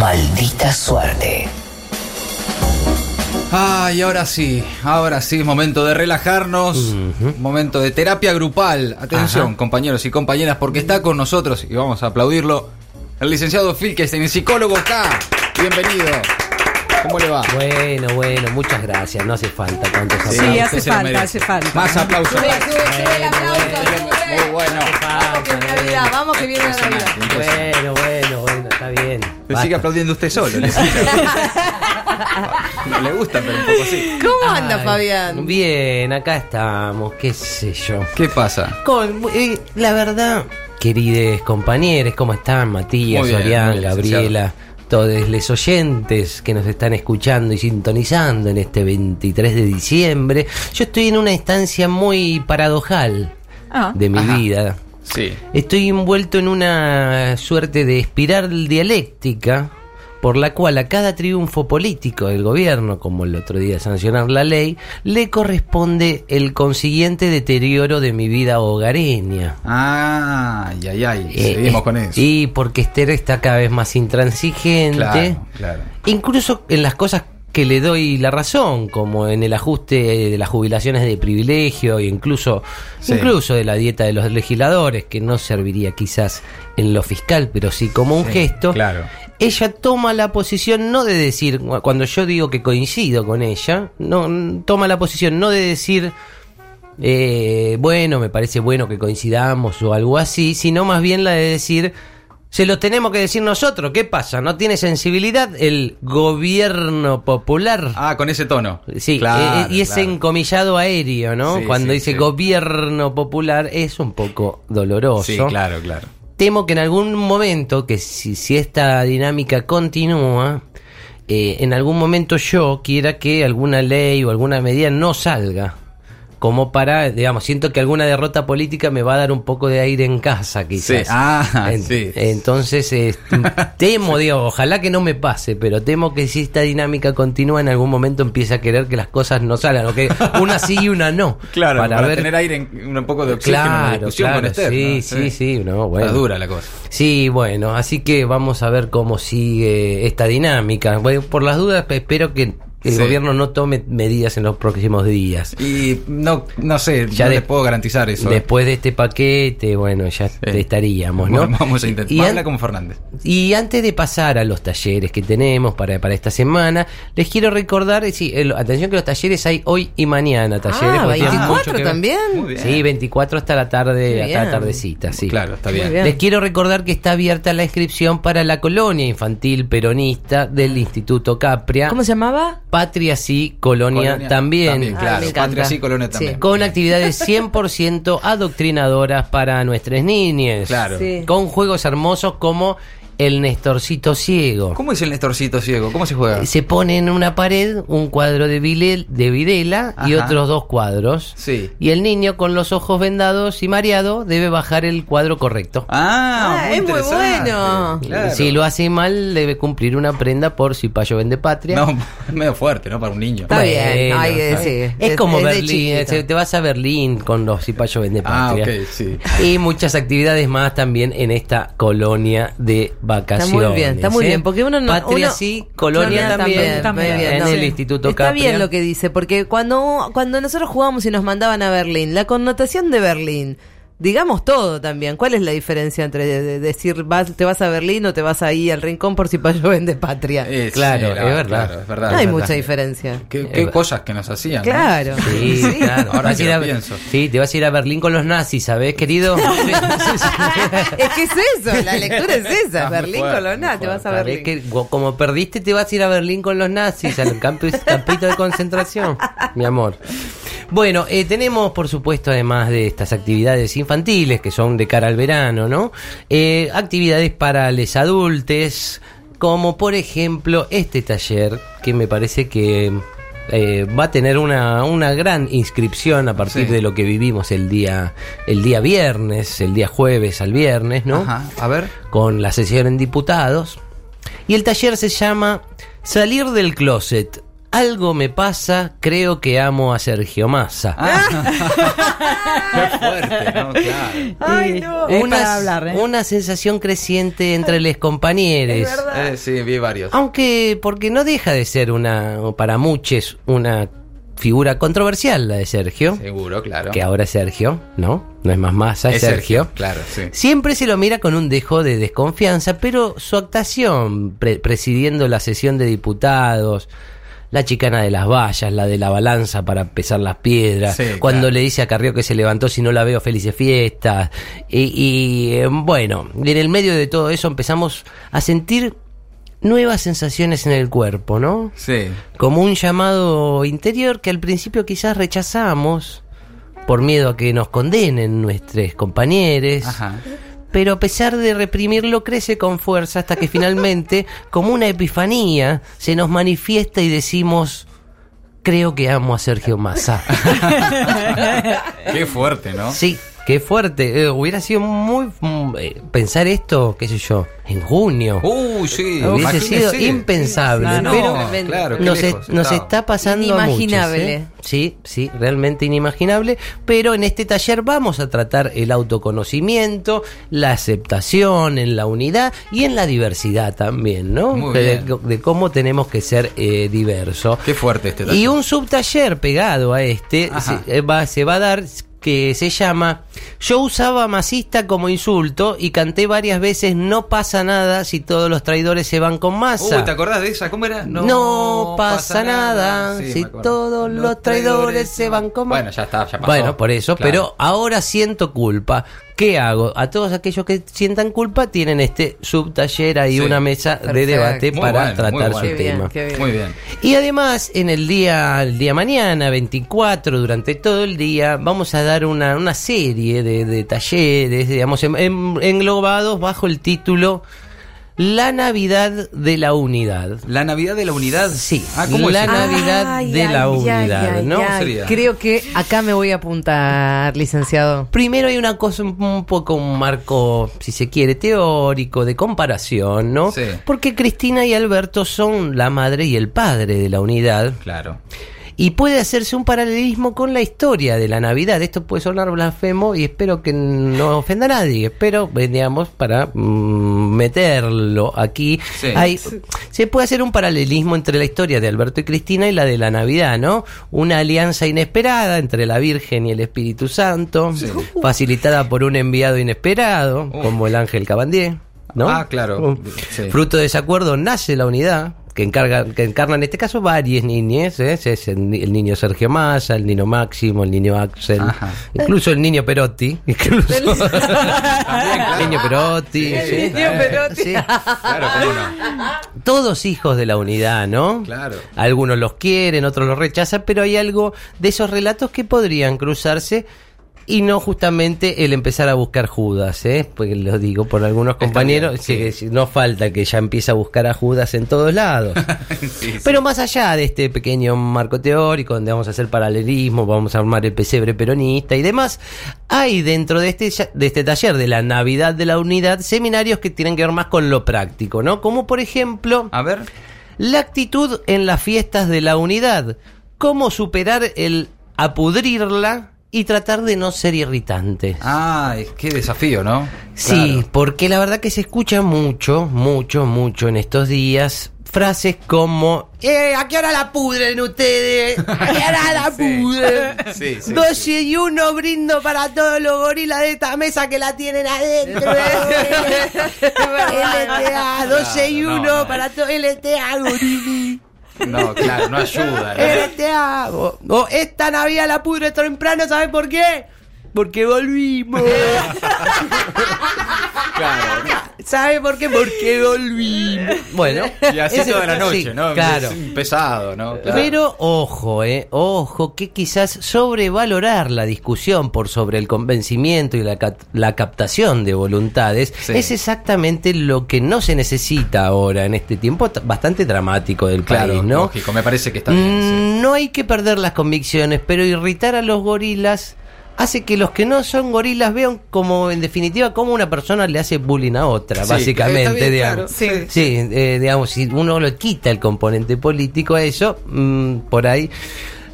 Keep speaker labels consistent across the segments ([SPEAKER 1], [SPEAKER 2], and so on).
[SPEAKER 1] Maldita suerte.
[SPEAKER 2] Ay, ahora sí, ahora sí, momento de relajarnos, momento de terapia grupal. Atención,
[SPEAKER 3] Ajá.
[SPEAKER 2] compañeros y compañeras, porque está con nosotros, y vamos a aplaudirlo, el licenciado Filkestein, psicólogo acá. Bienvenido. ¿Cómo le va?
[SPEAKER 3] Bueno, bueno, muchas gracias. No hace falta tantos
[SPEAKER 2] Sí,
[SPEAKER 3] aplausos.
[SPEAKER 4] Sí, hace falta,
[SPEAKER 2] merece.
[SPEAKER 4] hace falta.
[SPEAKER 2] Más aplausos.
[SPEAKER 4] Sube, sube, sube el aplauso,
[SPEAKER 2] Muy
[SPEAKER 4] sube.
[SPEAKER 2] bueno.
[SPEAKER 4] Vamos que viene Navidad, vamos que viene la Navidad.
[SPEAKER 3] Basta.
[SPEAKER 2] sigue aplaudiendo usted solo. le sigue. no le gusta, pero un poco así.
[SPEAKER 4] ¿Cómo anda
[SPEAKER 3] Ay,
[SPEAKER 4] Fabián?
[SPEAKER 3] Bien, acá estamos, qué sé yo.
[SPEAKER 2] ¿Qué pasa?
[SPEAKER 3] Con, eh, la verdad, queridos compañeros, ¿cómo están? Matías,
[SPEAKER 2] bien,
[SPEAKER 3] Orián, Gabriela, todos los oyentes que nos están escuchando y sintonizando en este 23 de diciembre. Yo estoy en una instancia muy paradojal
[SPEAKER 4] Ah.
[SPEAKER 3] de mi
[SPEAKER 2] Ajá.
[SPEAKER 3] vida.
[SPEAKER 2] Sí.
[SPEAKER 3] Estoy envuelto en una suerte de espiral dialéctica por la cual a cada triunfo político del gobierno, como el otro día sancionar la ley, le corresponde el consiguiente deterioro de mi vida hogareña.
[SPEAKER 2] Ah, ay, ay, ay.
[SPEAKER 3] Eh,
[SPEAKER 2] Seguimos
[SPEAKER 3] eh,
[SPEAKER 2] con eso.
[SPEAKER 3] Y porque Esther está cada vez más intransigente.
[SPEAKER 2] Claro, claro.
[SPEAKER 3] Incluso en las cosas que le doy la razón, como en el ajuste de las jubilaciones de privilegio e incluso,
[SPEAKER 2] Sí.
[SPEAKER 3] incluso de la dieta de los legisladores, que no serviría quizás en lo fiscal, pero sí como un
[SPEAKER 2] Sí,
[SPEAKER 3] gesto.
[SPEAKER 2] claro.
[SPEAKER 3] Ella toma la posición no de decir, cuando yo digo que coincido con ella, no toma la posición no de decir eh, bueno, me parece bueno que coincidamos o algo así, sino más bien la de decir, se lo tenemos que decir nosotros, ¿qué pasa? ¿No tiene sensibilidad el gobierno popular?
[SPEAKER 2] Ah, con ese tono.
[SPEAKER 3] Sí,
[SPEAKER 2] Claro,
[SPEAKER 3] eh, y ese
[SPEAKER 2] claro.
[SPEAKER 3] encomillado aéreo, ¿no?
[SPEAKER 2] Sí,
[SPEAKER 3] Cuando
[SPEAKER 2] sí,
[SPEAKER 3] dice
[SPEAKER 2] sí.
[SPEAKER 3] gobierno popular es un poco doloroso.
[SPEAKER 2] Sí, claro, claro.
[SPEAKER 3] Temo que en algún momento, que si, si esta dinámica continúa, eh, en algún momento yo quiera que alguna ley o alguna medida no salga. Como para, digamos, siento que alguna derrota política me va a dar un poco de aire en casa, quizás.
[SPEAKER 2] Sí, ah,
[SPEAKER 3] En-
[SPEAKER 2] sí.
[SPEAKER 3] Entonces, eh, temo, digo, ojalá que no me pase, pero temo que si esta dinámica continúa, en algún momento empiece a querer que las cosas no salgan, o que una sí y una no.
[SPEAKER 2] Claro, para,
[SPEAKER 3] ver
[SPEAKER 2] tener aire, en- un poco de oxígeno en la
[SPEAKER 3] Claro,
[SPEAKER 2] discusión
[SPEAKER 3] claro,
[SPEAKER 2] con Esther.
[SPEAKER 3] sí,
[SPEAKER 2] ¿no?
[SPEAKER 3] sí, sí, no, bueno.
[SPEAKER 2] Está dura la cosa.
[SPEAKER 3] Sí, bueno, así que vamos a ver cómo sigue esta dinámica. Bueno, por las dudas, espero que el
[SPEAKER 2] Sí.
[SPEAKER 3] gobierno no tome medidas en los próximos días.
[SPEAKER 2] Y no, no sé,
[SPEAKER 3] Ya
[SPEAKER 2] no
[SPEAKER 3] de-
[SPEAKER 2] le puedo garantizar eso.
[SPEAKER 3] Después de este paquete, bueno, ya estaríamos, ¿no?
[SPEAKER 2] Bueno, Vamos a intentar. Habla como Fernández.
[SPEAKER 3] y antes de pasar a los talleres que tenemos para, para esta semana, les quiero recordar, eh, sí, el- atención que los talleres hay hoy y mañana talleres.
[SPEAKER 4] Ah,
[SPEAKER 3] porque tienen mucho
[SPEAKER 4] 24
[SPEAKER 3] que ver.
[SPEAKER 4] también.
[SPEAKER 2] Muy bien.
[SPEAKER 3] Sí, 24 hasta la tarde, hasta la tardecita, sí.
[SPEAKER 2] Claro, está bien.
[SPEAKER 3] Les quiero recordar que está abierta la inscripción para la colonia infantil peronista del Instituto Capria.
[SPEAKER 4] ¿Cómo se llamaba?
[SPEAKER 3] Patria sí, colonia,
[SPEAKER 2] Colonia
[SPEAKER 3] también.
[SPEAKER 2] También,
[SPEAKER 4] Ah,
[SPEAKER 2] claro. Patria sí, colonia
[SPEAKER 4] Sí.
[SPEAKER 2] también.
[SPEAKER 3] Con actividades 100% adoctrinadoras para nuestras niñas.
[SPEAKER 2] Claro.
[SPEAKER 4] Sí.
[SPEAKER 3] Con juegos hermosos como el Nestorcito Ciego.
[SPEAKER 2] ¿Cómo es el Nestorcito ciego? ¿Cómo se juega?
[SPEAKER 3] Se pone en una pared un cuadro de, Vile- de Videla y otros dos cuadros.
[SPEAKER 2] Sí.
[SPEAKER 3] Y el niño con los ojos vendados y mareado debe bajar el cuadro correcto.
[SPEAKER 2] Ah,
[SPEAKER 4] Ah,
[SPEAKER 2] muy
[SPEAKER 4] es muy bueno.
[SPEAKER 2] Claro.
[SPEAKER 3] Si lo hace mal, debe cumplir una prenda por si payo vende patria.
[SPEAKER 2] No, medio fuerte, ¿no? Para un niño.
[SPEAKER 4] Está bien,
[SPEAKER 3] Bueno,
[SPEAKER 4] hay que
[SPEAKER 3] está
[SPEAKER 4] decir.
[SPEAKER 3] bien. Es,
[SPEAKER 4] Es-
[SPEAKER 3] como
[SPEAKER 4] de
[SPEAKER 3] Berlín,
[SPEAKER 4] chiquito.
[SPEAKER 3] eh, te vas a Berlín con los cipayos vende
[SPEAKER 2] Ah,
[SPEAKER 3] patria.
[SPEAKER 2] ok, sí.
[SPEAKER 3] Y muchas actividades más también en esta colonia de vacaciones.
[SPEAKER 4] Está muy bien, está muy
[SPEAKER 3] ¿eh?
[SPEAKER 4] bien, porque uno no-
[SPEAKER 3] Patria
[SPEAKER 4] uno-
[SPEAKER 3] sí, colonia también,
[SPEAKER 4] también, bien,
[SPEAKER 3] en
[SPEAKER 4] no.
[SPEAKER 3] el
[SPEAKER 4] Sí.
[SPEAKER 3] Instituto
[SPEAKER 4] Está
[SPEAKER 3] Capria.
[SPEAKER 4] bien lo que dice, porque cuando, cuando nosotros jugamos y nos mandaban a Berlín, la connotación de Berlín, digamos todo también. ¿Cuál es la diferencia entre de- de decir vas, te vas a Berlín o te vas ahí al rincón por si payo vende patria?
[SPEAKER 2] Eh,
[SPEAKER 3] Claro, es verdad.
[SPEAKER 2] claro, es verdad.
[SPEAKER 4] no hay
[SPEAKER 2] es
[SPEAKER 4] mucha
[SPEAKER 2] verdad.
[SPEAKER 4] diferencia.
[SPEAKER 2] Qué, qué
[SPEAKER 3] Eh,
[SPEAKER 2] cosas que nos hacían. ¿no?
[SPEAKER 4] Claro.
[SPEAKER 3] Sí,
[SPEAKER 4] Sí.
[SPEAKER 3] claro.
[SPEAKER 2] Ahora
[SPEAKER 3] Vas
[SPEAKER 2] que
[SPEAKER 3] a ir
[SPEAKER 2] lo
[SPEAKER 3] a-
[SPEAKER 2] pienso.
[SPEAKER 3] Sí, te vas a ir a Berlín con los nazis, ¿sabés, querido?
[SPEAKER 4] es que es eso, la lectura es esa.
[SPEAKER 2] Está
[SPEAKER 4] Berlín
[SPEAKER 2] fuerte,
[SPEAKER 4] con los nazis, te vas a Berlín.
[SPEAKER 3] que go- como perdiste te vas a ir a Berlín con los nazis al campo, campito de concentración, mi amor. Bueno, eh, tenemos por supuesto además de estas actividades infantiles que son de cara al verano, ¿no? Eh, actividades para los adultos, como por ejemplo este taller que me parece que eh, va a tener una, una gran inscripción a partir
[SPEAKER 2] Sí.
[SPEAKER 3] de lo que vivimos el día el día viernes, el día jueves al viernes, ¿no?
[SPEAKER 2] Ajá, a ver.
[SPEAKER 3] con la sesión en diputados. Y el taller se llama Salir del Closet. Algo me pasa, creo que amo a Sergio Massa.
[SPEAKER 2] Qué fuerte, ¿no? Claro.
[SPEAKER 5] Ay, no. Es
[SPEAKER 3] una,
[SPEAKER 5] para hablar, ¿eh?
[SPEAKER 3] una sensación creciente entre los compañeros.
[SPEAKER 2] Eh, sí, vi varios.
[SPEAKER 3] Aunque, porque no deja de ser una, para muchos, una figura controversial la de Sergio.
[SPEAKER 2] Seguro, claro.
[SPEAKER 3] Que ahora es Sergio, ¿no? No es más Massa, es,
[SPEAKER 2] Es
[SPEAKER 3] Sergio.
[SPEAKER 2] Sergio, claro, sí.
[SPEAKER 3] Siempre se lo mira con un dejo de desconfianza, pero su actuación pre- presidiendo la sesión de diputados, la chicana de las vallas, la de la balanza para pesar las piedras,
[SPEAKER 2] Sí,
[SPEAKER 3] cuando
[SPEAKER 2] claro.
[SPEAKER 3] le dice a Carrió que se levantó si no la veo felices fiestas, y, y, eh, bueno, en el medio de todo eso empezamos a sentir nuevas sensaciones en el cuerpo, ¿no?
[SPEAKER 2] Sí.
[SPEAKER 3] como un llamado interior que al principio quizás rechazamos por miedo a que nos condenen nuestros compañeros,
[SPEAKER 2] Ajá.
[SPEAKER 3] Pero a pesar de reprimirlo crece con fuerza hasta que finalmente, como una epifanía, se nos manifiesta y decimos, creo que amo a Sergio Massa.
[SPEAKER 2] Qué fuerte, ¿no?
[SPEAKER 3] sí, qué fuerte. Eh, hubiera sido muy... mm, eh, pensar esto, qué sé yo, en junio.
[SPEAKER 2] Uy, sí.
[SPEAKER 3] Hubiese sido impensable,
[SPEAKER 2] No,
[SPEAKER 3] pero
[SPEAKER 2] no, claro, qué
[SPEAKER 3] nos,
[SPEAKER 2] lejos
[SPEAKER 3] es- nos está pasando a muchos,
[SPEAKER 4] Inimaginable.
[SPEAKER 3] ¿eh? Sí, sí, realmente inimaginable. Pero en este taller vamos a tratar el autoconocimiento, la aceptación en la unidad y en la diversidad también, ¿no?
[SPEAKER 2] Muy
[SPEAKER 3] de,
[SPEAKER 2] bien.
[SPEAKER 3] de cómo tenemos que ser eh, diversos.
[SPEAKER 2] Qué fuerte este taller.
[SPEAKER 3] Y un subtaller pegado a este se, eh, va, se va a dar que se llama Yo usaba masista como insulto y canté varias veces No pasa nada si todos los traidores se van con masa.
[SPEAKER 2] Uy, ¿te acordás de esa? ¿Cómo era?
[SPEAKER 3] No, pasa nada
[SPEAKER 2] Sí,
[SPEAKER 3] si todos los traidores se van con
[SPEAKER 2] Bueno, ya está, ya pasó.
[SPEAKER 3] Bueno, por eso,
[SPEAKER 2] Claro.
[SPEAKER 3] pero ahora siento culpa. ¿Qué hago? A todos aquellos que sientan culpa tienen este subtaller ahí,
[SPEAKER 2] Sí.
[SPEAKER 3] una mesa de debate
[SPEAKER 2] Muy
[SPEAKER 3] para
[SPEAKER 2] bueno,
[SPEAKER 3] tratar
[SPEAKER 2] bueno.
[SPEAKER 3] su
[SPEAKER 4] Qué
[SPEAKER 3] tema.
[SPEAKER 4] bien.
[SPEAKER 2] Muy bien.
[SPEAKER 3] Y además, en el día, el día mañana, 24, durante todo el día, vamos a dar una, una serie de, de talleres, digamos, en- en- englobados bajo el título La Navidad de la Unidad.
[SPEAKER 2] La Navidad de la Unidad.
[SPEAKER 3] Sí,
[SPEAKER 2] Ah, ¿cómo
[SPEAKER 3] la
[SPEAKER 2] es?
[SPEAKER 3] Navidad de la unidad, ¿no?
[SPEAKER 2] sería?
[SPEAKER 4] Creo que acá me voy a apuntar, licenciado.
[SPEAKER 3] Primero hay una cosa un, un poco un marco, si se quiere, teórico, de comparación, ¿no?
[SPEAKER 2] Sí.
[SPEAKER 3] Porque Cristina y Alberto son la madre y el padre de la unidad.
[SPEAKER 2] Claro.
[SPEAKER 3] Y puede hacerse un paralelismo con la historia de la Navidad. Esto puede sonar blasfemo y espero que no ofenda a nadie. Pero, eh, digamos, para mm, meterlo aquí,
[SPEAKER 2] Sí.
[SPEAKER 3] hay- se puede hacer un paralelismo entre la historia de Alberto y Cristina y la de la Navidad, ¿no? Una alianza inesperada entre la Virgen y el Espíritu Santo,
[SPEAKER 2] Sí.
[SPEAKER 3] facilitada por un enviado inesperado, como el ángel Cabandier. ¿no?
[SPEAKER 2] Ah, claro.
[SPEAKER 3] Uh,
[SPEAKER 2] Sí.
[SPEAKER 3] Fruto de ese acuerdo nace la unidad, que, encarga, que encarna en este caso varias niñas, ¿eh? es el, ni- el niño Sergio Massa, el niño Máximo, el niño Axel,
[SPEAKER 2] Ajá.
[SPEAKER 3] incluso el niño Perotti, incluso el niño Perotti,
[SPEAKER 2] Sí,
[SPEAKER 3] sí.
[SPEAKER 2] niño Perotti.
[SPEAKER 3] Sí.
[SPEAKER 2] Claro, cómo no.
[SPEAKER 3] todos hijos de la unidad, ¿no?
[SPEAKER 2] Claro.
[SPEAKER 3] Algunos los quieren, otros los rechazan, pero hay algo de esos relatos que podrían cruzarse y no justamente el empezar a buscar Judas, ¿eh? Porque lo digo por algunos compañeros,
[SPEAKER 2] bien,
[SPEAKER 3] sí,
[SPEAKER 2] sí.
[SPEAKER 3] que no falta que ya empiece a buscar a Judas en todos lados.
[SPEAKER 2] Sí, sí.
[SPEAKER 3] Pero más allá de este pequeño marco teórico donde vamos a hacer paralelismo, vamos a armar el pesebre peronista y demás, hay dentro de este, de este taller de la Navidad de la Unidad seminarios que tienen que ver más con lo práctico, ¿no? Como por ejemplo
[SPEAKER 2] A ver.
[SPEAKER 3] la actitud en las fiestas de la unidad, cómo superar el apudrirla y tratar de no ser irritante.
[SPEAKER 2] Ah, qué desafío, ¿no?
[SPEAKER 3] Sí,
[SPEAKER 2] Claro.
[SPEAKER 3] porque la verdad que se escucha mucho, mucho, mucho en estos días frases como eh, ¿a qué hora la pudren ustedes? ¿A qué hora la pudren?
[SPEAKER 2] Sí, sí,
[SPEAKER 3] 12 y 1 brindo para todos los gorilas de esta mesa que la tienen adentro. LTA, 12 y
[SPEAKER 2] Claro,
[SPEAKER 3] 1
[SPEAKER 2] no, no.
[SPEAKER 3] para todos LTA, gorili.
[SPEAKER 2] No, claro, no ayuda. ¿no?
[SPEAKER 3] LTA. O, o esta Navidad la pudre temprano, ¿sabes por qué? Porque volvimos.
[SPEAKER 2] Claro.
[SPEAKER 3] ¿Sabe por qué? Porque volvimos. Bueno,
[SPEAKER 2] Y así
[SPEAKER 3] ese-
[SPEAKER 2] toda la noche,
[SPEAKER 3] sí,
[SPEAKER 2] ¿no?
[SPEAKER 3] Claro.
[SPEAKER 2] Es pesado, ¿no? Claro.
[SPEAKER 3] Pero ojo, eh, ojo, que quizás sobrevalorar la discusión por sobre el convencimiento y la, la captación de voluntades
[SPEAKER 2] Sí.
[SPEAKER 3] es exactamente lo que no se necesita ahora en este tiempo bastante dramático del
[SPEAKER 2] Claro,
[SPEAKER 3] país, ¿no?
[SPEAKER 2] lógico, me parece que está bien. sí.
[SPEAKER 3] Mm, No hay que perder las convicciones, pero irritar a los gorilas hace que los que no son gorilas vean como, en definitiva, como una persona le hace bullying a otra,
[SPEAKER 2] Sí,
[SPEAKER 3] básicamente,
[SPEAKER 2] bien,
[SPEAKER 3] digamos.
[SPEAKER 2] claro.
[SPEAKER 4] Sí.
[SPEAKER 3] Sí, eh, digamos, si uno le quita el componente político a eso, mm, por ahí.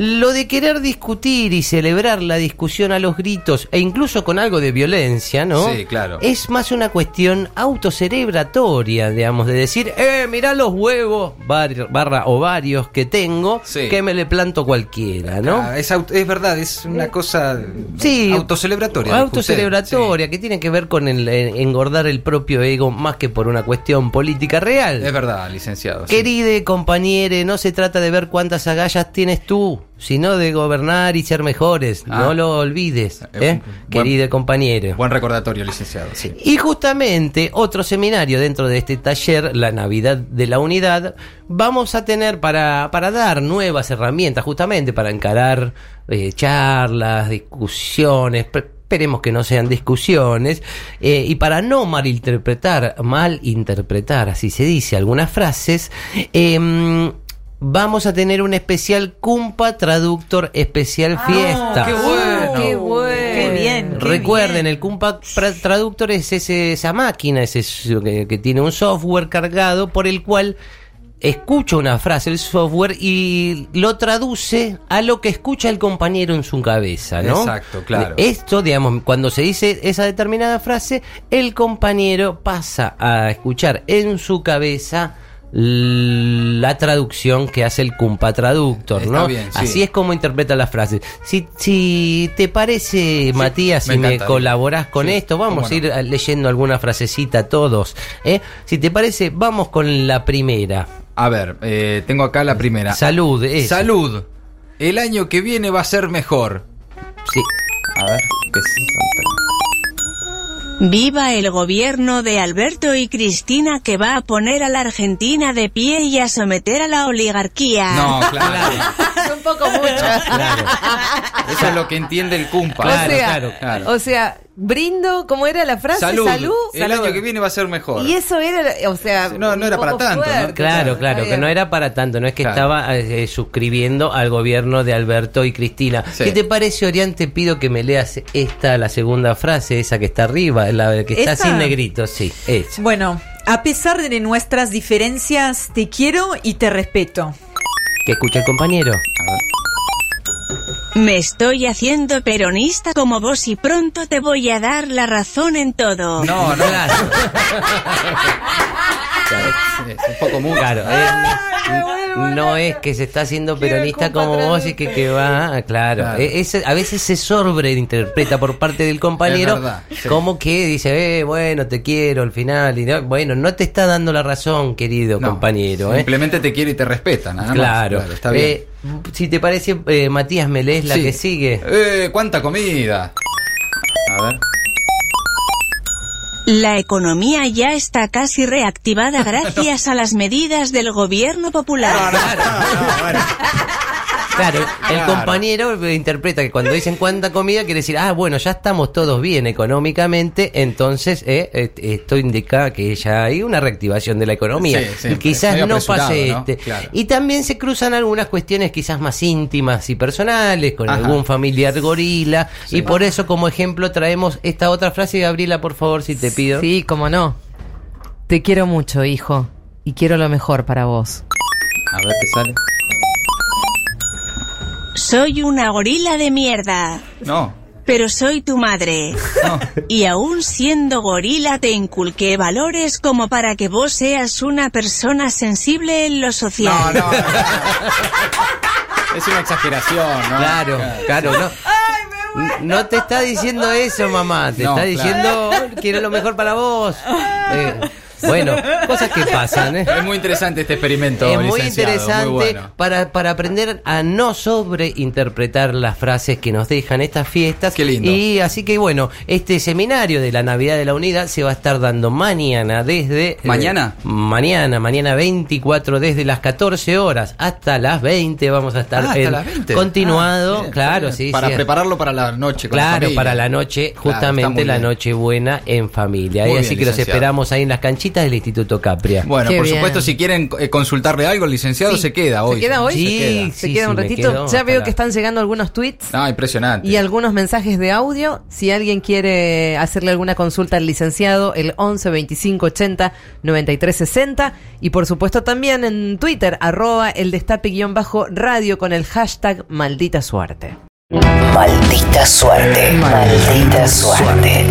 [SPEAKER 3] Lo de querer discutir y celebrar la discusión a los gritos e incluso con algo de violencia, ¿no?
[SPEAKER 2] Sí, claro.
[SPEAKER 3] Es más una cuestión autocerebratoria, digamos, de decir, eh, mirá los huevos bar- barra ovarios que tengo,
[SPEAKER 2] Sí.
[SPEAKER 3] que me le planto cualquiera, ¿no?
[SPEAKER 2] Ah, es, verdad, es una cosa
[SPEAKER 3] Sí,
[SPEAKER 2] autocelebratoria.
[SPEAKER 3] Autocelebratoria, que tiene que ver con el, eh, engordar el propio ego más que por una cuestión política real.
[SPEAKER 2] Es verdad, licenciado.
[SPEAKER 3] Queride compañere, no se trata de ver cuántas agallas tienes tú, sino de gobernar y ser mejores.
[SPEAKER 2] Ah.
[SPEAKER 3] No lo olvides,
[SPEAKER 2] Eh,
[SPEAKER 3] ¿eh?
[SPEAKER 2] buen-
[SPEAKER 3] queride compañero.
[SPEAKER 2] Buen recordatorio, licenciado. Sí.
[SPEAKER 3] Y justamente otro seminario dentro de este taller, la Navidad de la Unidad, vamos a tener para, para dar nuevas herramientas justamente para encarar eh, charlas, discusiones. Esperemos que no sean discusiones. eh, y para no malinterpretar, malinterpretar, así se dice, algunas frases, em, vamos a tener un especial Cumpa Traductor Especial Fiesta.
[SPEAKER 2] qué bueno.
[SPEAKER 4] Qué bueno.
[SPEAKER 5] Qué bien. qué
[SPEAKER 3] Recuerden,
[SPEAKER 5] bien.
[SPEAKER 3] el Cumpa Traductor es ese- esa máquina ese, que, que tiene un software cargado por el cual escucha una frase el software y lo traduce a lo que escucha el compañero en su cabeza, ¿no?
[SPEAKER 2] Exacto, claro.
[SPEAKER 3] Esto, digamos, cuando se dice esa determinada frase, el compañero pasa a escuchar en su cabeza la traducción que hace el Cumpa Traductor,
[SPEAKER 2] Está
[SPEAKER 3] ¿no?
[SPEAKER 2] bien, sí.
[SPEAKER 3] Así es como interpreta las frases. Si, si te parece, Matías,
[SPEAKER 2] me
[SPEAKER 3] si me colaborás con
[SPEAKER 2] Sí,
[SPEAKER 3] esto, vamos a ir
[SPEAKER 2] no.
[SPEAKER 3] leyendo alguna frasecita todos. ¿eh? Si te parece, vamos con la primera.
[SPEAKER 2] A ver, eh, tengo acá la primera.
[SPEAKER 3] Salud.
[SPEAKER 2] Salud. El año que viene va a ser mejor.
[SPEAKER 3] Sí.
[SPEAKER 2] A ver, ¿qué es?
[SPEAKER 6] Viva el gobierno de Alberto y Cristina que va a poner a la Argentina de pie y a someter a la oligarquía.
[SPEAKER 2] No, claro.
[SPEAKER 4] Un poco mucho.
[SPEAKER 3] Claro.
[SPEAKER 2] Eso es lo que entiende el cumpa.
[SPEAKER 4] o, sea,
[SPEAKER 3] claro,
[SPEAKER 2] claro.
[SPEAKER 4] o sea, brindo, ¿cómo era la frase?
[SPEAKER 2] Salud.
[SPEAKER 4] Salud.
[SPEAKER 2] El
[SPEAKER 4] Salud.
[SPEAKER 2] año que viene va a ser mejor.
[SPEAKER 4] Y eso era, o sea,
[SPEAKER 2] No, no era para tanto, ¿no?
[SPEAKER 3] Claro, claro, que
[SPEAKER 4] bien.
[SPEAKER 3] no era para tanto, no es que
[SPEAKER 2] Claro.
[SPEAKER 3] estaba eh, suscribiendo al gobierno de Alberto y Cristina.
[SPEAKER 2] Sí.
[SPEAKER 3] ¿Qué te parece, Orián? Te pido que me leas esta, la segunda frase, esa que está arriba, la que está
[SPEAKER 5] ¿Esta?
[SPEAKER 3] sin negrito, sí, esa.
[SPEAKER 5] Bueno, a pesar de nuestras diferencias, te quiero y te respeto.
[SPEAKER 3] Que escucha el compañero.
[SPEAKER 2] A ver.
[SPEAKER 6] Me estoy haciendo peronista como vos y pronto te voy a dar la razón en todo.
[SPEAKER 2] No, no.
[SPEAKER 3] Claro,
[SPEAKER 2] es, es un poco mucho.
[SPEAKER 3] Claro, eh, no es que se está haciendo peronista como vos y que, que va, claro.
[SPEAKER 2] Claro.
[SPEAKER 3] Eh, ese- a veces se sobreinterpreta por parte del compañero
[SPEAKER 2] Es verdad, sí.
[SPEAKER 3] como que dice, eh, bueno, te quiero al final. Y no- bueno, no te está dando la razón, querido
[SPEAKER 2] No,
[SPEAKER 3] compañero. ¿eh?
[SPEAKER 2] Simplemente te quiere y te respeta, nada más.
[SPEAKER 3] Claro.
[SPEAKER 2] está bien.
[SPEAKER 3] Eh, si te parece, eh, Matías, ¿me lees la
[SPEAKER 2] Sí.
[SPEAKER 3] que sigue?
[SPEAKER 2] Eh, ¿cuánta comida? A ver.
[SPEAKER 6] La economía ya está casi reactivada gracias a las medidas del gobierno popular.
[SPEAKER 3] Claro, el
[SPEAKER 2] Claro.
[SPEAKER 3] compañero interpreta que cuando dicen cuánta comida quiere decir, ah, bueno, ya estamos todos bien económicamente, entonces eh, esto indica que ya hay una reactivación de la economía.
[SPEAKER 2] Sí, sí,
[SPEAKER 3] y quizás no pase
[SPEAKER 2] ¿no?
[SPEAKER 3] este.
[SPEAKER 2] Claro.
[SPEAKER 3] Y también se cruzan algunas cuestiones quizás más íntimas y personales, con
[SPEAKER 2] Ajá.
[SPEAKER 3] algún familiar gorila, y por eso como ejemplo traemos esta otra frase, Gabriela, por favor, si te pido.
[SPEAKER 4] Sí, cómo no. Te quiero mucho, hijo, y quiero lo mejor para vos.
[SPEAKER 2] A ver qué sale.
[SPEAKER 6] Soy una gorila de mierda.
[SPEAKER 2] No.
[SPEAKER 6] Pero soy tu madre.
[SPEAKER 2] No.
[SPEAKER 6] Y aún siendo gorila te inculqué valores como para que vos seas una persona sensible en lo social.
[SPEAKER 2] No, no. Es una exageración, ¿no?
[SPEAKER 3] Claro, claro, no. No te está diciendo eso, mamá. Te
[SPEAKER 2] No,
[SPEAKER 3] está diciendo, "Oh, quiero lo mejor para vos. Eh, bueno, cosas que pasan, ¿eh?
[SPEAKER 2] Es muy interesante este experimento.
[SPEAKER 3] Es muy interesante
[SPEAKER 2] muy bueno.
[SPEAKER 3] para, para aprender a no sobreinterpretar las frases que nos dejan estas fiestas.
[SPEAKER 2] Qué lindo.
[SPEAKER 3] Y así que bueno, este seminario de la Navidad de la Unidad se va a estar dando mañana desde... eh,
[SPEAKER 2] ¿Mañana?
[SPEAKER 3] mañana, mañana 24, desde las 14 horas hasta las 20 vamos a estar
[SPEAKER 2] Ah, hasta
[SPEAKER 3] en-
[SPEAKER 2] las 20.
[SPEAKER 3] continuado.
[SPEAKER 2] Ah, bien,
[SPEAKER 3] claro,
[SPEAKER 2] bien.
[SPEAKER 3] sí.
[SPEAKER 2] Para
[SPEAKER 3] sí.
[SPEAKER 2] prepararlo para la noche. Con la
[SPEAKER 3] Claro,
[SPEAKER 2] familia.
[SPEAKER 3] para la noche, justamente la noche buena en familia. ¿eh? Así que los esperamos ahí en las canchitas del Instituto Capria.
[SPEAKER 2] Bueno,
[SPEAKER 4] Qué
[SPEAKER 2] por
[SPEAKER 4] bien.
[SPEAKER 2] supuesto, si quieren eh, consultarle algo, el licenciado
[SPEAKER 4] Sí.
[SPEAKER 2] se queda hoy.
[SPEAKER 4] ¿Se queda hoy?
[SPEAKER 3] Sí,
[SPEAKER 2] queda.
[SPEAKER 4] Se queda
[SPEAKER 3] sí,
[SPEAKER 4] un ratito.
[SPEAKER 3] quedo
[SPEAKER 4] ya veo que están llegando algunos tweets.
[SPEAKER 2] No, impresionante.
[SPEAKER 4] Y algunos mensajes de audio. Si alguien quiere hacerle alguna consulta al licenciado, el 11 25 80 93 60. Y por supuesto también en Twitter, arroba el destape guion bajo radio con el hashtag maldita suerte.
[SPEAKER 1] Maldita suerte. Maldita suerte.